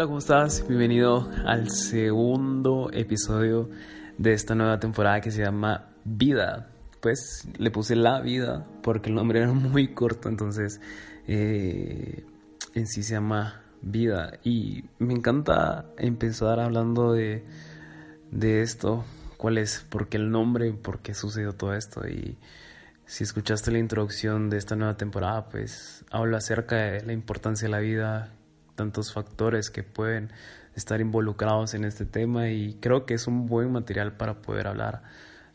Hola, ¿cómo estás? Bienvenido al segundo episodio de esta nueva temporada que se llama Vida. Pues le puse la vida porque el nombre era muy corto, entonces eh, en sí se llama Vida. Y me encanta empezar hablando de, de esto, cuál es, por qué el nombre, por qué sucedió todo esto. Y si escuchaste la introducción de esta nueva temporada, pues hablo acerca de la importancia de la vida, tantos factores que pueden estar involucrados en este tema y creo que es un buen material para poder hablar.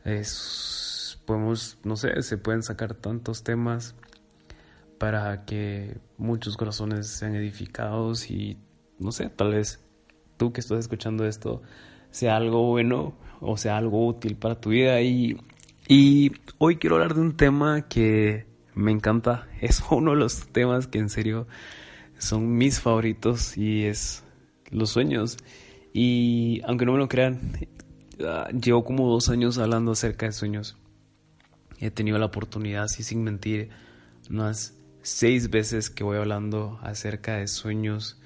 Es, podemos, no sé, se pueden sacar tantos temas para que muchos corazones sean edificados y no sé, tal vez tú que estás escuchando esto sea algo bueno o sea algo útil para tu vida y, y hoy quiero hablar de un tema que me encanta, es uno de los temas que en serio son mis favoritos y es los sueños. Y aunque no me lo crean, ah, llevo como dos años hablando acerca de sueños. He tenido la oportunidad, así sin mentir, unas seis veces que voy hablando acerca de sueños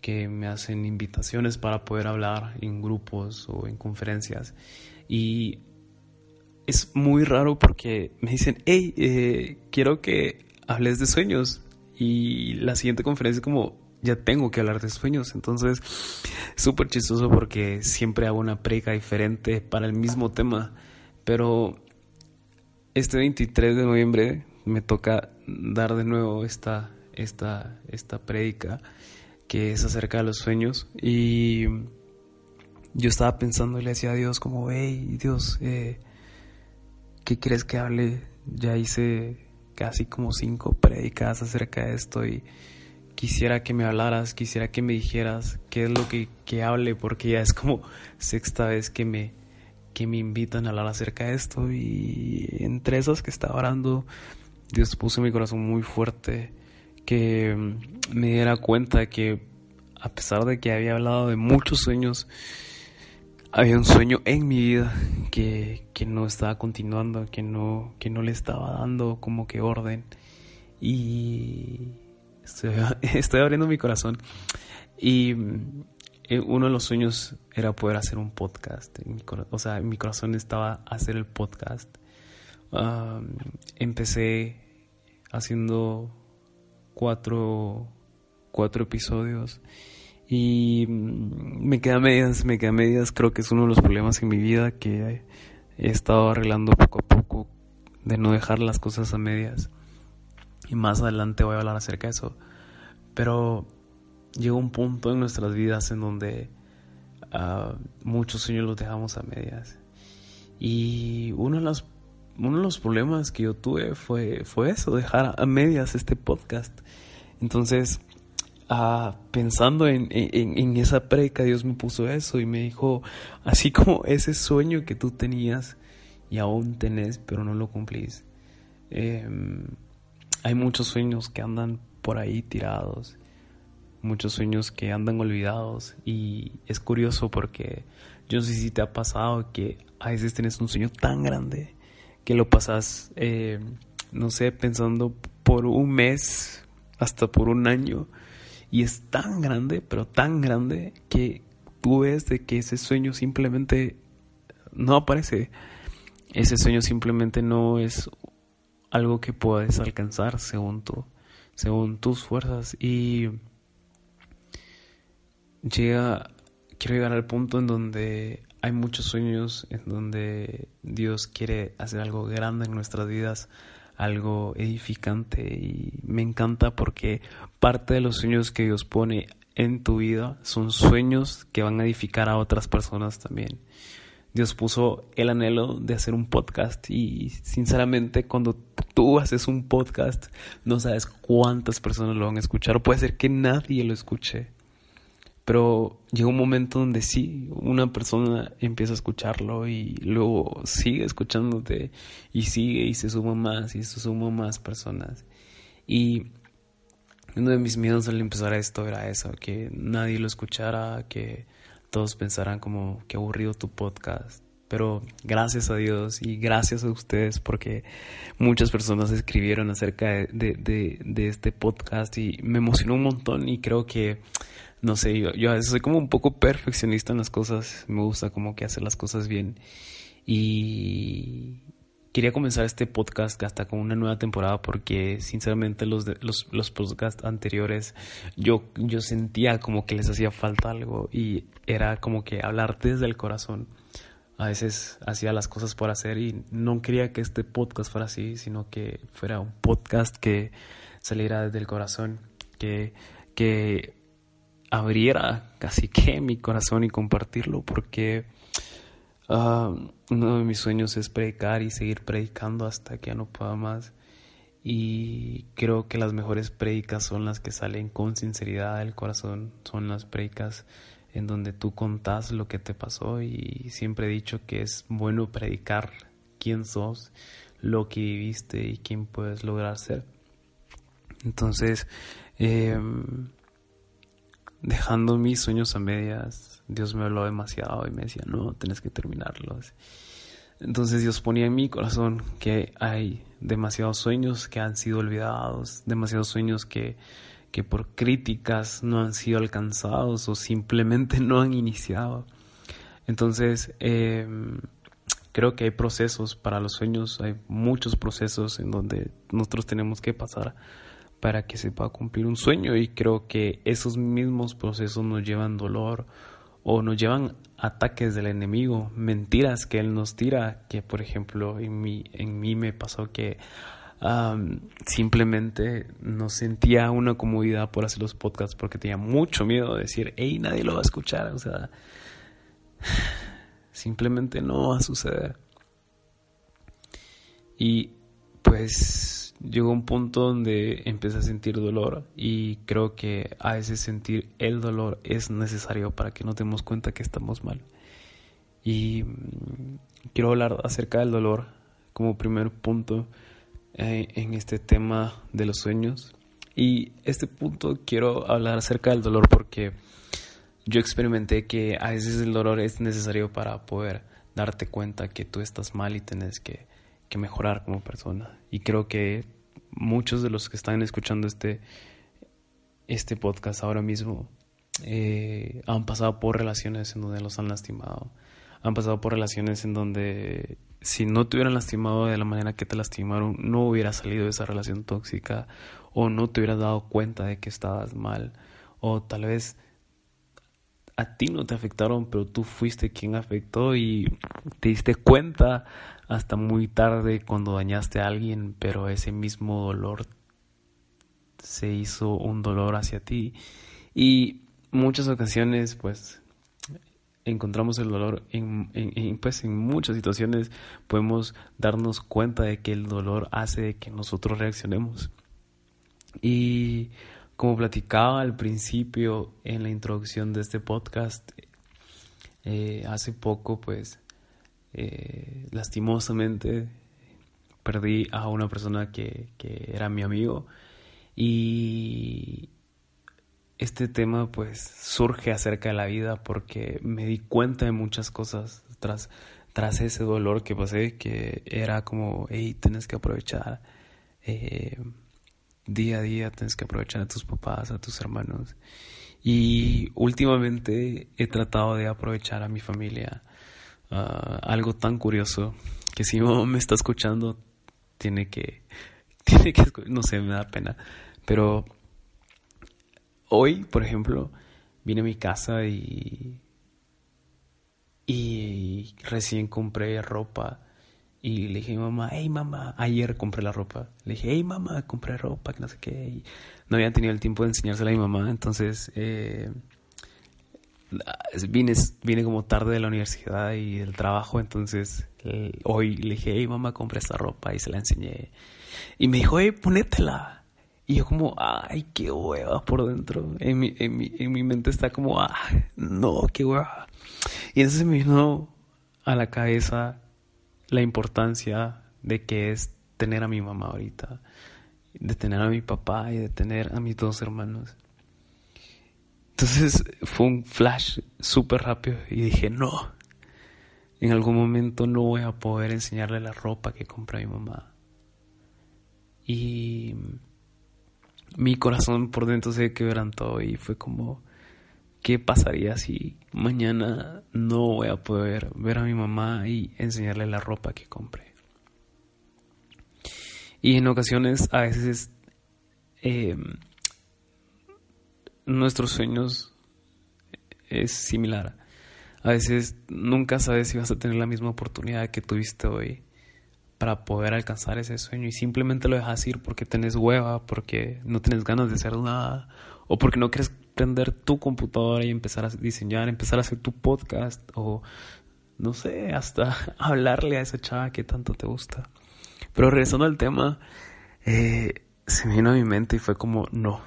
que me hacen invitaciones para poder hablar en grupos o en conferencias. Y es muy raro porque me dicen, hey, eh, quiero que hables de sueños. Y la siguiente conferencia es como, ya tengo que hablar de sueños. Entonces, súper chistoso porque siempre hago una prega diferente para el mismo tema. Pero este 23 de noviembre me toca dar de nuevo esta, esta, esta predica que es acerca de los sueños. Y yo estaba pensando y le decía a Dios como, hey, Dios, eh, ¿qué crees que hable? Ya hice casi como cinco prédicas acerca de esto y quisiera que me hablaras, quisiera que me dijeras qué es lo que, que hable, porque ya es como sexta vez que me, que me invitan a hablar acerca de esto y entre esas que estaba orando, Dios puso mi corazón muy fuerte que me diera cuenta que a pesar de que había hablado de muchos sueños, había un sueño en mi vida que, que, no estaba continuando, que no, que no le estaba dando como que orden. Y estoy, estoy abriendo mi corazón. Y eh, uno de los sueños era poder hacer un podcast. o sea, en mi corazón estaba hacer el podcast. empecé haciendo cuatro, cuatro episodios y mm, me queda medias, me queda medias, creo que es uno de los problemas en mi vida que he estado arreglando poco a poco, de no dejar las cosas a medias. Y más adelante voy a hablar acerca de eso. Pero llega un punto en nuestras vidas en donde uh, muchos sueños los dejamos a medias. Y uno de los, uno de los problemas que yo tuve fue, fue eso, dejar a medias este podcast. Entonces, ah, pensando en, en, esa preca, Dios me puso eso y me dijo, así como ese sueño que tú tenías y aún tenés, pero no lo cumplís. Em, hay muchos sueños que andan por ahí tirados, muchos sueños que andan olvidados y es curioso porque yo no sé si te ha pasado que a veces tienes un sueño tan grande que lo pasas, eh, no sé, pensando por un mes, hasta por un año y es tan grande, pero tan grande que tú ves de que ese sueño simplemente no aparece. Ese sueño simplemente no es algo que puedes alcanzar según tú, según tus fuerzas y llega quiero llegar al punto en donde hay muchos sueños en donde Dios quiere hacer algo grande en nuestras vidas, algo edificante y me encanta porque parte de los sueños que Dios pone en tu vida son sueños que van a edificar a otras personas también. Dios puso el anhelo de hacer un podcast y sinceramente cuando tú haces un podcast no sabes cuántas personas lo van a escuchar puede ser que nadie lo escuche pero llega un momento donde sí, una persona empieza a escucharlo y luego sigue escuchándote y sigue y se suma más y se suma más personas. Y uno de mis miedos al empezar esto era eso, que nadie lo escuchara, que todos pensaran como que aburrido tu podcast, Pero gracias a Dios y gracias a ustedes porque muchas personas escribieron acerca de, de, este podcast y me emocionó un montón y creo que, no sé, yo, yo soy como un poco perfeccionista en las cosas, me gusta como que hacer las cosas bien. Y quería comenzar este podcast hasta con una nueva temporada porque sinceramente los, los, los podcasts anteriores yo, yo sentía como que les hacía falta algo y era como que hablar desde el corazón a veces hacía las cosas por hacer y no quería que este podcast fuera así, sino que fuera un podcast que saliera desde el corazón, que, que abriera casi que mi corazón y compartirlo, porque ah, uno de mis sueños es predicar y seguir predicando hasta que ya no pueda más. Y creo que las mejores predicas son las que salen con sinceridad del corazón, son las predicas en donde tú contás lo que te pasó y siempre he dicho que es bueno predicar quién sos, lo que viviste y quién puedes lograr ser. Entonces, em, dejando mis sueños a medias, Dios me habló demasiado y me decía, no, tienes que terminarlos. Entonces Dios ponía en mi corazón que hay demasiados sueños que han sido olvidados, demasiados sueños que que por críticas no han sido alcanzados o simplemente no han iniciado. Entonces, em, creo que hay procesos para los sueños, hay muchos procesos en donde nosotros tenemos que pasar para que se pueda cumplir un sueño y creo que esos mismos procesos nos llevan dolor o nos llevan ataques del enemigo, mentiras que él nos tira, que por ejemplo en mí, en mí me pasó que simplemente no sentía una comodidad por hacer los podcasts porque tenía mucho miedo de decir, hey, nadie lo va a escuchar. O sea, simplemente no va a suceder. Y pues llegó un punto donde empecé a sentir dolor y creo que a veces sentir el dolor es necesario para que nos demos cuenta que estamos mal. Y mm, quiero hablar acerca del dolor como primer punto eh, en este tema de los sueños. Y este punto quiero hablar acerca del dolor porque yo experimenté que a veces el dolor es necesario para poder darte cuenta que tú estás mal y tienes que, que mejorar como persona. Y creo que muchos de los que están escuchando este, este podcast ahora mismo eh, han pasado por relaciones en donde los han lastimado, han pasado por relaciones en donde si no te hubieran lastimado de la manera que te lastimaron, no hubiera salido de esa relación tóxica o no te hubieras dado cuenta de que estabas mal o tal vez a ti no te afectaron, pero tú fuiste quien afectó y te diste cuenta hasta muy tarde cuando dañaste a alguien, pero ese mismo dolor se hizo un dolor hacia ti. Y muchas ocasiones, pues, encontramos el dolor en, pues en muchas situaciones podemos darnos cuenta de que el dolor hace que nosotros reaccionemos. Y como platicaba al principio en la introducción de este podcast eh, hace poco pues eh, lastimosamente perdí a una persona que, que era mi amigo y este tema pues surge acerca de la vida porque me di cuenta de muchas cosas tras, tras ese dolor que pasé que era como, hey, tienes que aprovechar eh, día a día, tienes que aprovechar a tus papás, a tus hermanos. Y últimamente he tratado de aprovechar a mi familia. Ah, algo tan curioso que si mi me está escuchando, tiene que, tiene que, no sé, me da pena. Pero hoy, por ejemplo, vine a mi casa y, y recién compré ropa. Y le dije a mi mamá, hey mamá, ayer compré la ropa. Le dije, hey mamá, compré ropa, que no sé qué. no había tenido el tiempo de enseñársela a mi mamá, entonces eh, vine, vine como tarde de la universidad y del trabajo, entonces hoy le dije, hey mamá, compré esta ropa y se la enseñé. Y me dijo, hey, ponétela. Y yo como, ay, qué hueva por dentro. En mi, en mi, en mi mente está como, ah, no, qué hueva. Y entonces me vino a la cabeza la importancia de que es tener a mi mamá ahorita, de tener a mi papá y de tener a mis dos hermanos. Entonces fue un flash súper rápido y dije, no. en algún momento no voy a poder enseñarle la ropa que compré mi mamá. Y mi corazón por dentro se quebrantó y fue como, ¿qué pasaría si mañana no voy a poder ver a mi mamá y enseñarle la ropa que compré? Y en ocasiones, a veces, eh, nuestros sueños es similar. A veces nunca sabes si vas a tener la misma oportunidad que tuviste hoy para poder alcanzar ese sueño y simplemente lo dejas ir porque tenés hueva, porque no tienes ganas de hacer nada o porque no quieres prender tu computadora y empezar a diseñar, empezar a hacer tu podcast o no sé, hasta hablarle a esa chava que tanto te gusta. Pero regresando al tema, eh, se me vino a mi mente y fue como, no,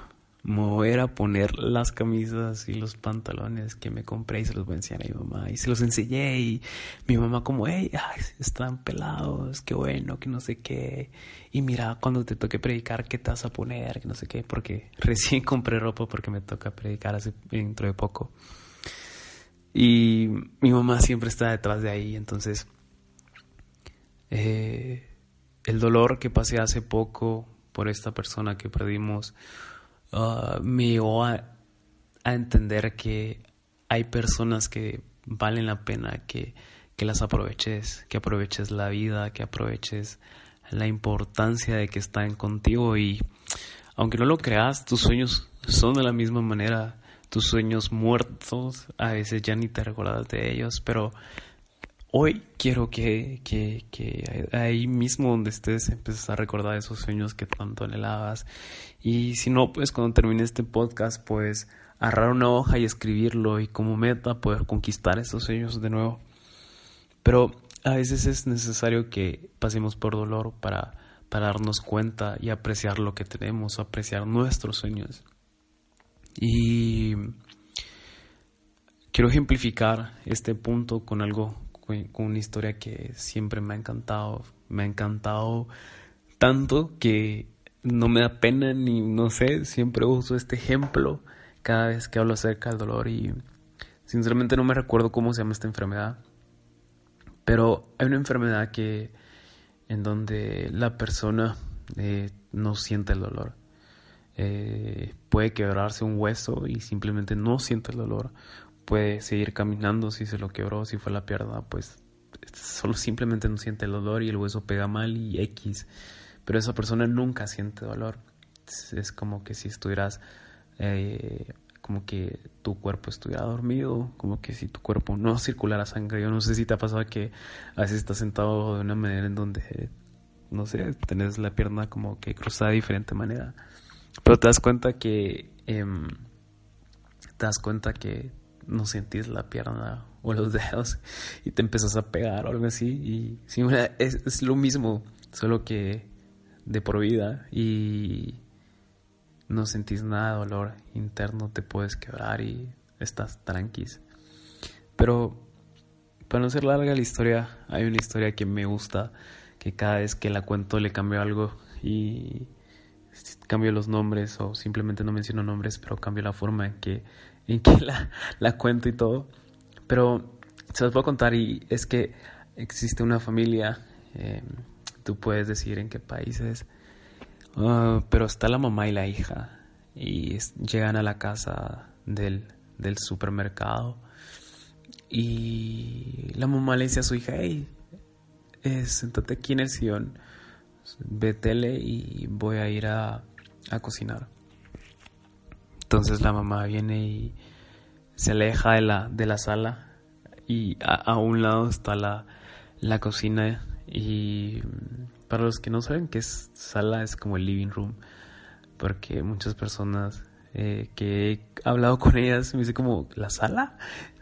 voy a poner las camisas y los pantalones que me compré y se los voy a enseñar a mi mamá. Y se los enseñé y mi mamá como, hey, están pelados, qué bueno, que no sé qué. Y mira, cuando te toque predicar, ¿qué te vas a poner? Que no sé qué, porque recién compré ropa porque me toca predicar hace, dentro de poco. Y mi mamá siempre está detrás de ahí, entonces... Eh, el dolor que pasé hace poco por esta persona que perdimos uh, me llevó a, entender que hay personas que valen la pena que, que las aproveches, que aproveches la vida, que aproveches la importancia de que están contigo y aunque no lo creas, tus sueños son de la misma manera, tus sueños muertos, a veces ya ni te recuerdas de ellos, pero hoy quiero que, que, que, ahí mismo donde estés empieces a recordar esos sueños que tanto anhelabas. Y si no, pues cuando termine este podcast, pues agarrar una hoja y escribirlo y como meta poder conquistar esos sueños de nuevo. Pero a veces es necesario que pasemos por dolor para, para darnos cuenta y apreciar lo que tenemos, apreciar nuestros sueños. Y quiero ejemplificar este punto con algo con una historia que siempre me ha encantado. Me ha encantado tanto que no me da pena ni no sé, siempre uso este ejemplo cada vez que hablo acerca del dolor y sinceramente no me recuerdo cómo se llama esta enfermedad. Pero hay una enfermedad que en donde la persona eh, no siente el dolor. Eh, puede quebrarse un hueso y simplemente no siente el dolor puede seguir caminando si se lo quebró, si fue la pierna, pues solo simplemente no siente el dolor y el hueso pega mal y X. Pero esa persona nunca siente dolor. Es como que si estuvieras, eh, como que tu cuerpo estuviera dormido, como que si tu cuerpo no circulara sangre. Yo no sé si te ha pasado que a veces estás sentado de una manera en donde, no sé, tenés la pierna como que cruzada de diferente manera. Pero te das cuenta que... Em, te das cuenta que no sentís la pierna o los dedos y te empezás a pegar o algo así. Y es, es lo mismo, solo que de por vida y no sentís nada de dolor interno, te puedes quebrar y estás tranquis. Pero para no ser larga la historia, hay una historia que me gusta, que cada vez que la cuento le cambio algo y cambio los nombres o simplemente no menciono nombres, pero cambio la forma en que en que la, cuento y todo. Pero se los puedo contar y es que existe una familia, em, tú puedes decir en qué países, ah, pero está la mamá y la hija y llegan a la casa del, supermercado y la mamá le dice a su hija, hey, eh, aquí en el sillón, ve tele y voy a ir a cocinar. Entonces la mamá viene y se aleja de la, de la sala y a, un lado está la, la cocina y para los que no saben qué es sala es como el living room porque muchas personas eh, que he hablado con ellas me dicen como la sala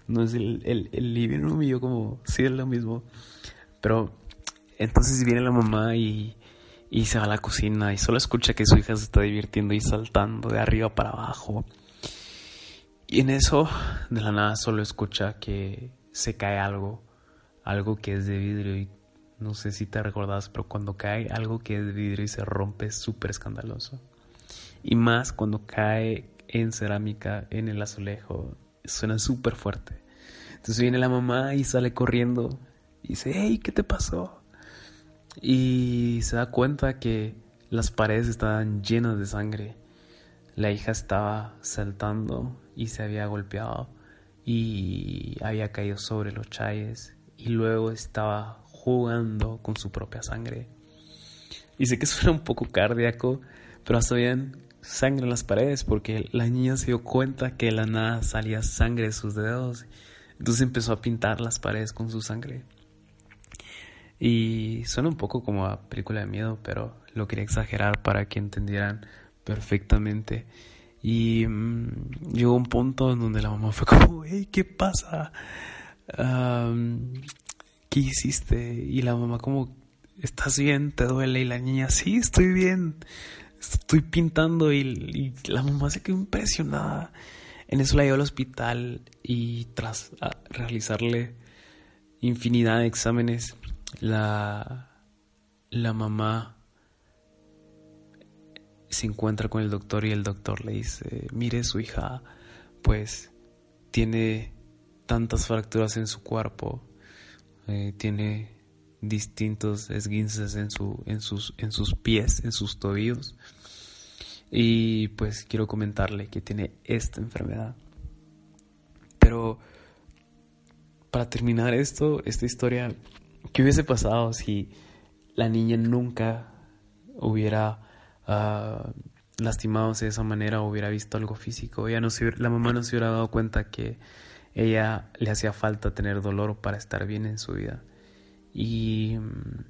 no es el, el, el, living room y yo como sí es lo mismo. Pero entonces viene la mamá y y se va a la cocina y solo escucha que su hija se está divirtiendo y saltando de arriba para abajo. Y en eso, de la nada, solo escucha que se cae algo, algo que es de vidrio y no sé si te recordás, pero cuando cae algo que es de vidrio y se rompe es súper escandaloso. Y más cuando cae en cerámica, en el azulejo, suena súper fuerte. Entonces viene la mamá y sale corriendo Y dice, hey, ¿qué te pasó? Y se da cuenta que las paredes estaban llenas de sangre. La hija estaba saltando y se había golpeado y había caído sobre los chayes y luego estaba jugando con su propia sangre. Y sé que suena un poco cardíaco, pero hasta bien sangre en las paredes porque la niña se dio cuenta que de la nada salía sangre de sus dedos. Entonces empezó a pintar las paredes con su sangre. Y suena un poco como a película de miedo, pero lo quería exagerar para que entendieran perfectamente. Y mm, llegó un punto en donde la mamá fue como, hey, ¿qué pasa? ¿Qué hiciste? Y la mamá como, ¿estás bien? ¿Te duele? Y la niña, sí, estoy bien. Estoy pintando y, la mamá se quedó impresionada. En eso la llevó al hospital y tras realizarle infinidad de exámenes, la, la mamá se encuentra con el doctor y el doctor le dice, mire su hija, pues tiene tantas fracturas en su cuerpo, eh, tiene distintos esguinces en, su, en, sus, en sus pies, en sus tobillos. Y pues quiero comentarle que tiene esta enfermedad. Pero para terminar esto, esta historia, ¿qué hubiese pasado si la niña nunca hubiera uh, lastimados de esa manera o hubiera visto algo físico. Ella no la mamá no se hubiera dado cuenta que ella le hacía falta tener dolor para estar bien en su vida. Y mm,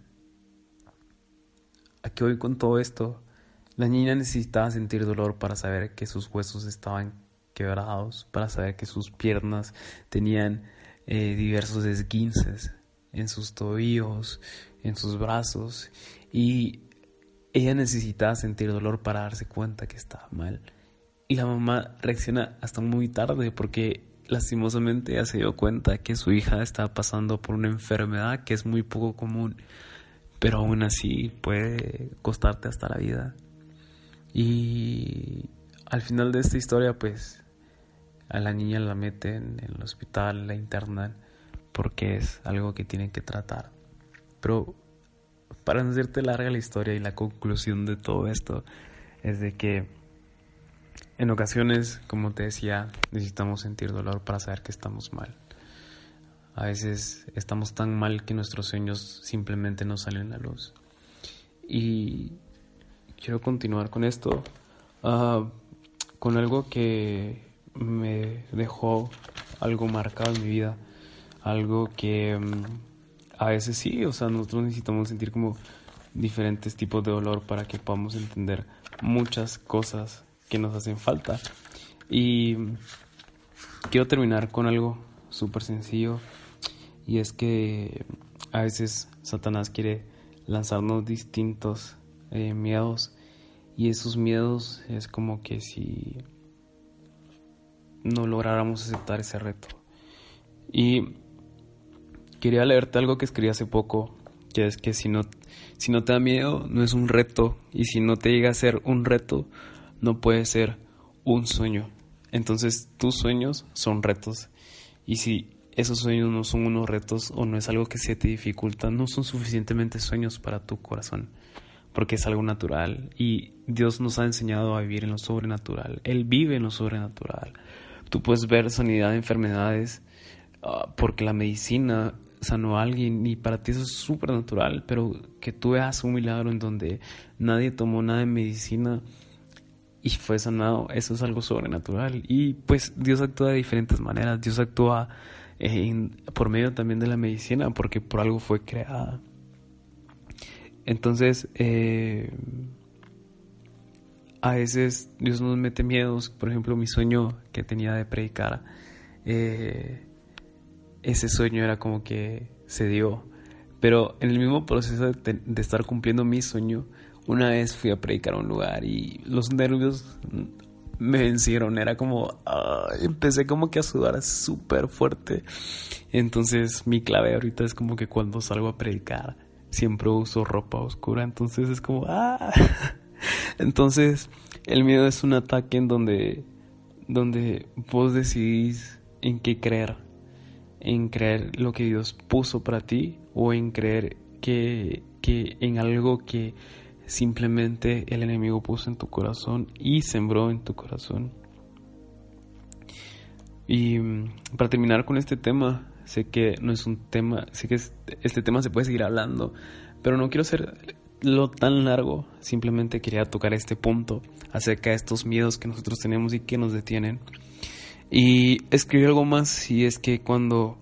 aquí voy con todo esto. La niña necesitaba sentir dolor para saber que sus huesos estaban quebrados, para saber que sus piernas tenían eh, diversos esguinces en sus tobillos, en sus brazos. Y ella necesitaba sentir dolor para darse cuenta que estaba mal. Y la mamá reacciona hasta muy tarde porque lastimosamente ella se dio cuenta que su hija estaba pasando por una enfermedad que es muy poco común, pero aún así puede costarte hasta la vida. Y al final de esta historia, pues a la niña la meten en el hospital, la internan, porque es algo que tienen que tratar. Pero para no hacerte larga la historia y la conclusión de todo esto es de que en ocasiones, como te decía, necesitamos sentir dolor para saber que estamos mal. A veces estamos tan mal que nuestros sueños simplemente no salen a luz. Y quiero continuar con esto, ah, con algo que me dejó algo marcado en mi vida, algo que mm, a veces sí, o sea, nosotros necesitamos sentir como diferentes tipos de dolor para que podamos entender muchas cosas que nos hacen falta. Y quiero terminar con algo súper sencillo y es que a veces Satanás quiere lanzarnos distintos eh, miedos y esos miedos es como que si no lográramos aceptar ese reto. Y quería leerte algo que escribí hace poco, que es que si no, si no te da miedo, no es un reto, y si no te llega a ser un reto, no puede ser un sueño. Entonces tus sueños son retos, y si esos sueños no son unos retos o no es algo que se te dificulta, no son suficientemente sueños para tu corazón, porque es algo natural, y Dios nos ha enseñado a vivir en lo sobrenatural, Él vive en lo sobrenatural. Tú puedes ver sanidad de enfermedades, ah, porque la medicina sanó a alguien y para ti eso es súper natural, pero que tú veas un milagro en donde nadie tomó nada de medicina y fue sanado, eso es algo sobrenatural. Y pues Dios actúa de diferentes maneras, Dios actúa eh, por medio también de la medicina, porque por algo fue creada. Entonces, eh, a veces Dios nos mete miedos, por ejemplo, mi sueño que tenía de predicar. Eh, ese sueño era como que se dio. Pero en el mismo proceso de, estar cumpliendo mi sueño, una vez fui a predicar a un lugar y los nervios me vencieron. Era como, empecé como que a sudar súper fuerte. Entonces mi clave ahorita es como que cuando salgo a predicar, siempre uso ropa oscura. Entonces es como, ah. Entonces el miedo es un ataque en donde, donde vos decidís en qué creer en creer lo que Dios puso para ti o en creer que, que en algo que simplemente el enemigo puso en tu corazón y sembró en tu corazón. Y mm, para terminar con este tema, sé que no es un tema, sé que este tema se puede seguir hablando, pero no quiero hacerlo tan largo, simplemente quería tocar este punto acerca de estos miedos que nosotros tenemos y que nos detienen. Y escribí algo más y es que cuando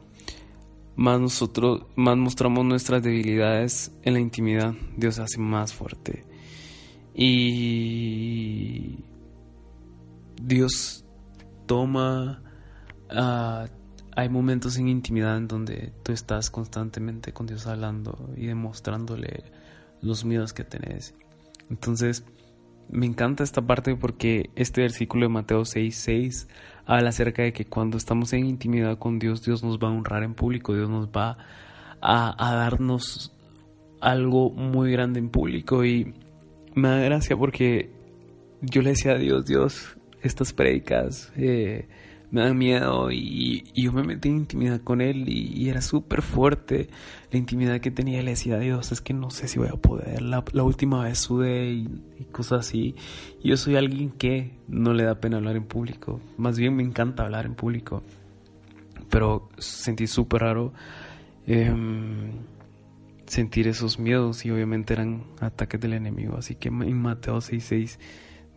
más nosotros más mostramos nuestras debilidades en la intimidad, Dios hace más fuerte. Y Dios toma uh, hay momentos en intimidad en donde tú estás constantemente con Dios hablando y demostrándole los miedos que tenés. Entonces, me encanta esta parte porque este versículo de Mateo 6:6 6 habla acerca de que cuando estamos en intimidad con Dios, Dios nos va a honrar en público, Dios nos va a, a darnos algo muy grande en público. Y me da gracia porque yo le decía a Dios, Dios, estas predicas, eh, me da miedo y, yo me metí en intimidad con él y, era súper fuerte la intimidad que tenía. Le decía Dios, es que no sé si voy a poder. La, última vez sudé y, cosas así. yo soy alguien que no le da pena hablar en público. Más bien me encanta hablar en público. Pero sentí súper raro em, sentir esos miedos y obviamente eran ataques del enemigo. Así que en Mateo 6:6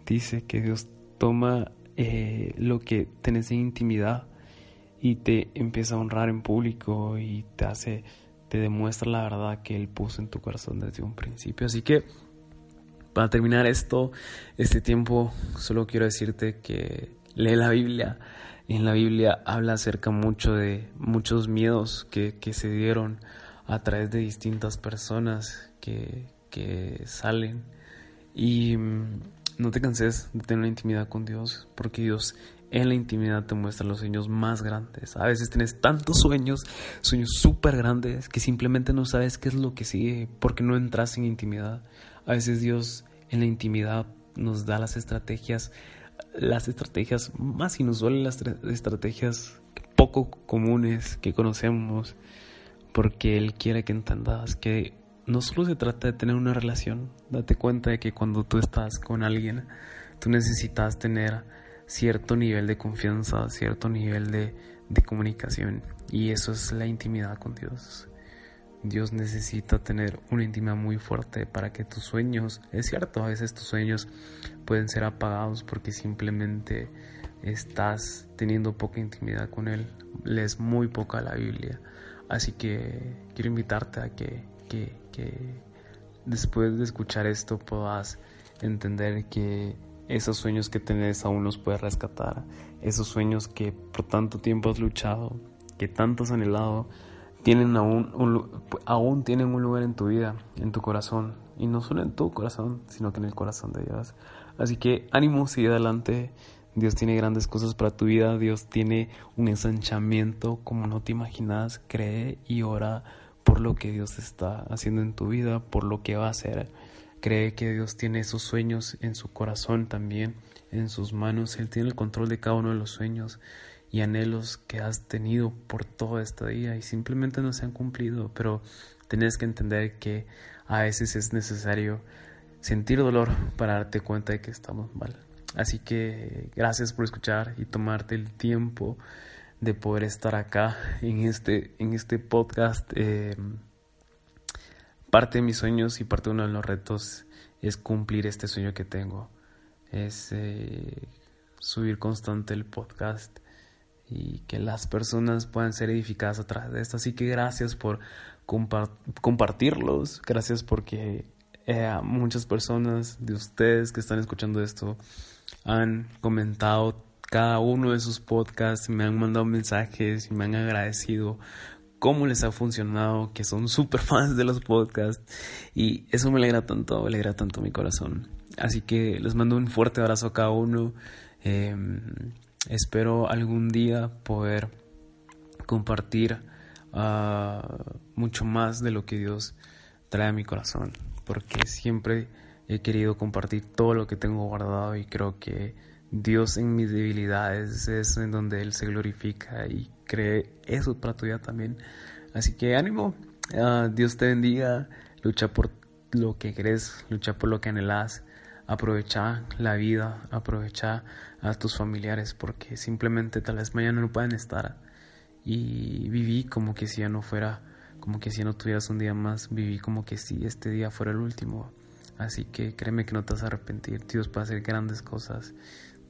dice que Dios toma eh, lo que tenés en intimidad y te empieza a honrar en público y te hace, te demuestra la verdad que Él puso en tu corazón desde un principio. Así que para terminar esto, este tiempo, solo quiero decirte que lee la Biblia. En la Biblia habla acerca mucho de muchos miedos que, que se dieron a través de distintas personas que, que salen. Y mm, no te canses de tener intimidad con Dios, porque Dios en la intimidad te muestra los sueños más grandes. A veces tienes tantos sueños, sueños súper grandes, que simplemente no sabes qué es lo que sigue porque no entras en intimidad. A veces Dios en la intimidad nos da las estrategias, las estrategias más inusuales, las estrategias poco comunes que conocemos, porque Él quiere que entendas que no solo se trata de tener una relación, date cuenta de que cuando tú estás con alguien, tú necesitas tener cierto nivel de confianza, cierto nivel de, comunicación y eso es la intimidad con Dios. Dios necesita tener una intimidad muy fuerte para que tus sueños, es cierto, a veces tus sueños pueden ser apagados porque simplemente estás teniendo poca intimidad con Él, lees muy poca la Biblia. Así que quiero invitarte a que, que después de escuchar esto puedas entender que esos sueños que tenés aún los puedes rescatar, esos sueños que por tanto tiempo has luchado, que tanto has anhelado, tienen aún, aún tienen un lugar en tu vida, en tu corazón, y no solo en tu corazón, sino que en el corazón de Dios. Así que ánimo, sigue adelante. Dios tiene grandes cosas para tu vida, Dios tiene un ensanchamiento como no te imaginas, cree y ora por lo que Dios está haciendo en tu vida, por lo que va a hacer. Cree que Dios tiene esos sueños en su corazón también, en sus manos. Él tiene el control de cada uno de los sueños y anhelos que has tenido por todo este día y simplemente no se han cumplido, pero tenés que entender que a veces es necesario sentir dolor para darte cuenta de que estamos mal. Así que gracias por escuchar y tomarte el tiempo de poder estar acá en este, en este podcast. Eh, parte de mis sueños y parte de uno de los retos es cumplir este sueño que tengo. Es eh, subir constante el podcast y que las personas puedan ser edificadas a través de esto. Así que gracias por compartirlos. Gracias porque eh, muchas personas de ustedes que están escuchando esto han comentado cada uno de sus podcasts, me han mandado mensajes y me han agradecido cómo les ha funcionado, que son súper fans de los podcasts y eso me alegra tanto, me alegra tanto mi corazón. Así que les mando un fuerte abrazo a cada uno. Em, espero algún día poder compartir ah, mucho más de lo que Dios trae a mi corazón, porque siempre he querido compartir todo lo que tengo guardado y creo que Dios en mis debilidades es en donde Él se glorifica y cree eso para tu vida también. Así que ánimo, ah, Dios te bendiga, lucha por lo que crees, lucha por lo que anhelas, aprovecha la vida, aprovecha a tus familiares porque simplemente tal vez mañana no pueden estar y viví como que si ya no fuera, como que si no tuvieras un día más, viví como que si este día fuera el último. Así que créeme que no te vas a arrepentir, Dios a hacer grandes cosas,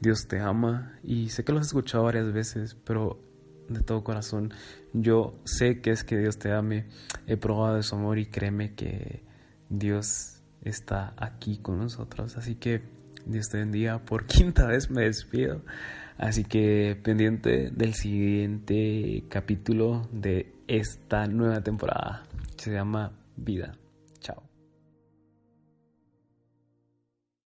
Dios te ama y sé que lo has escuchado varias veces, pero de todo corazón yo sé que es que Dios te ame, he probado de su amor y créeme que Dios está aquí con nosotros, así que Dios te bendiga, por quinta vez me despido. Así que pendiente del siguiente capítulo de esta nueva temporada. Se llama Vida.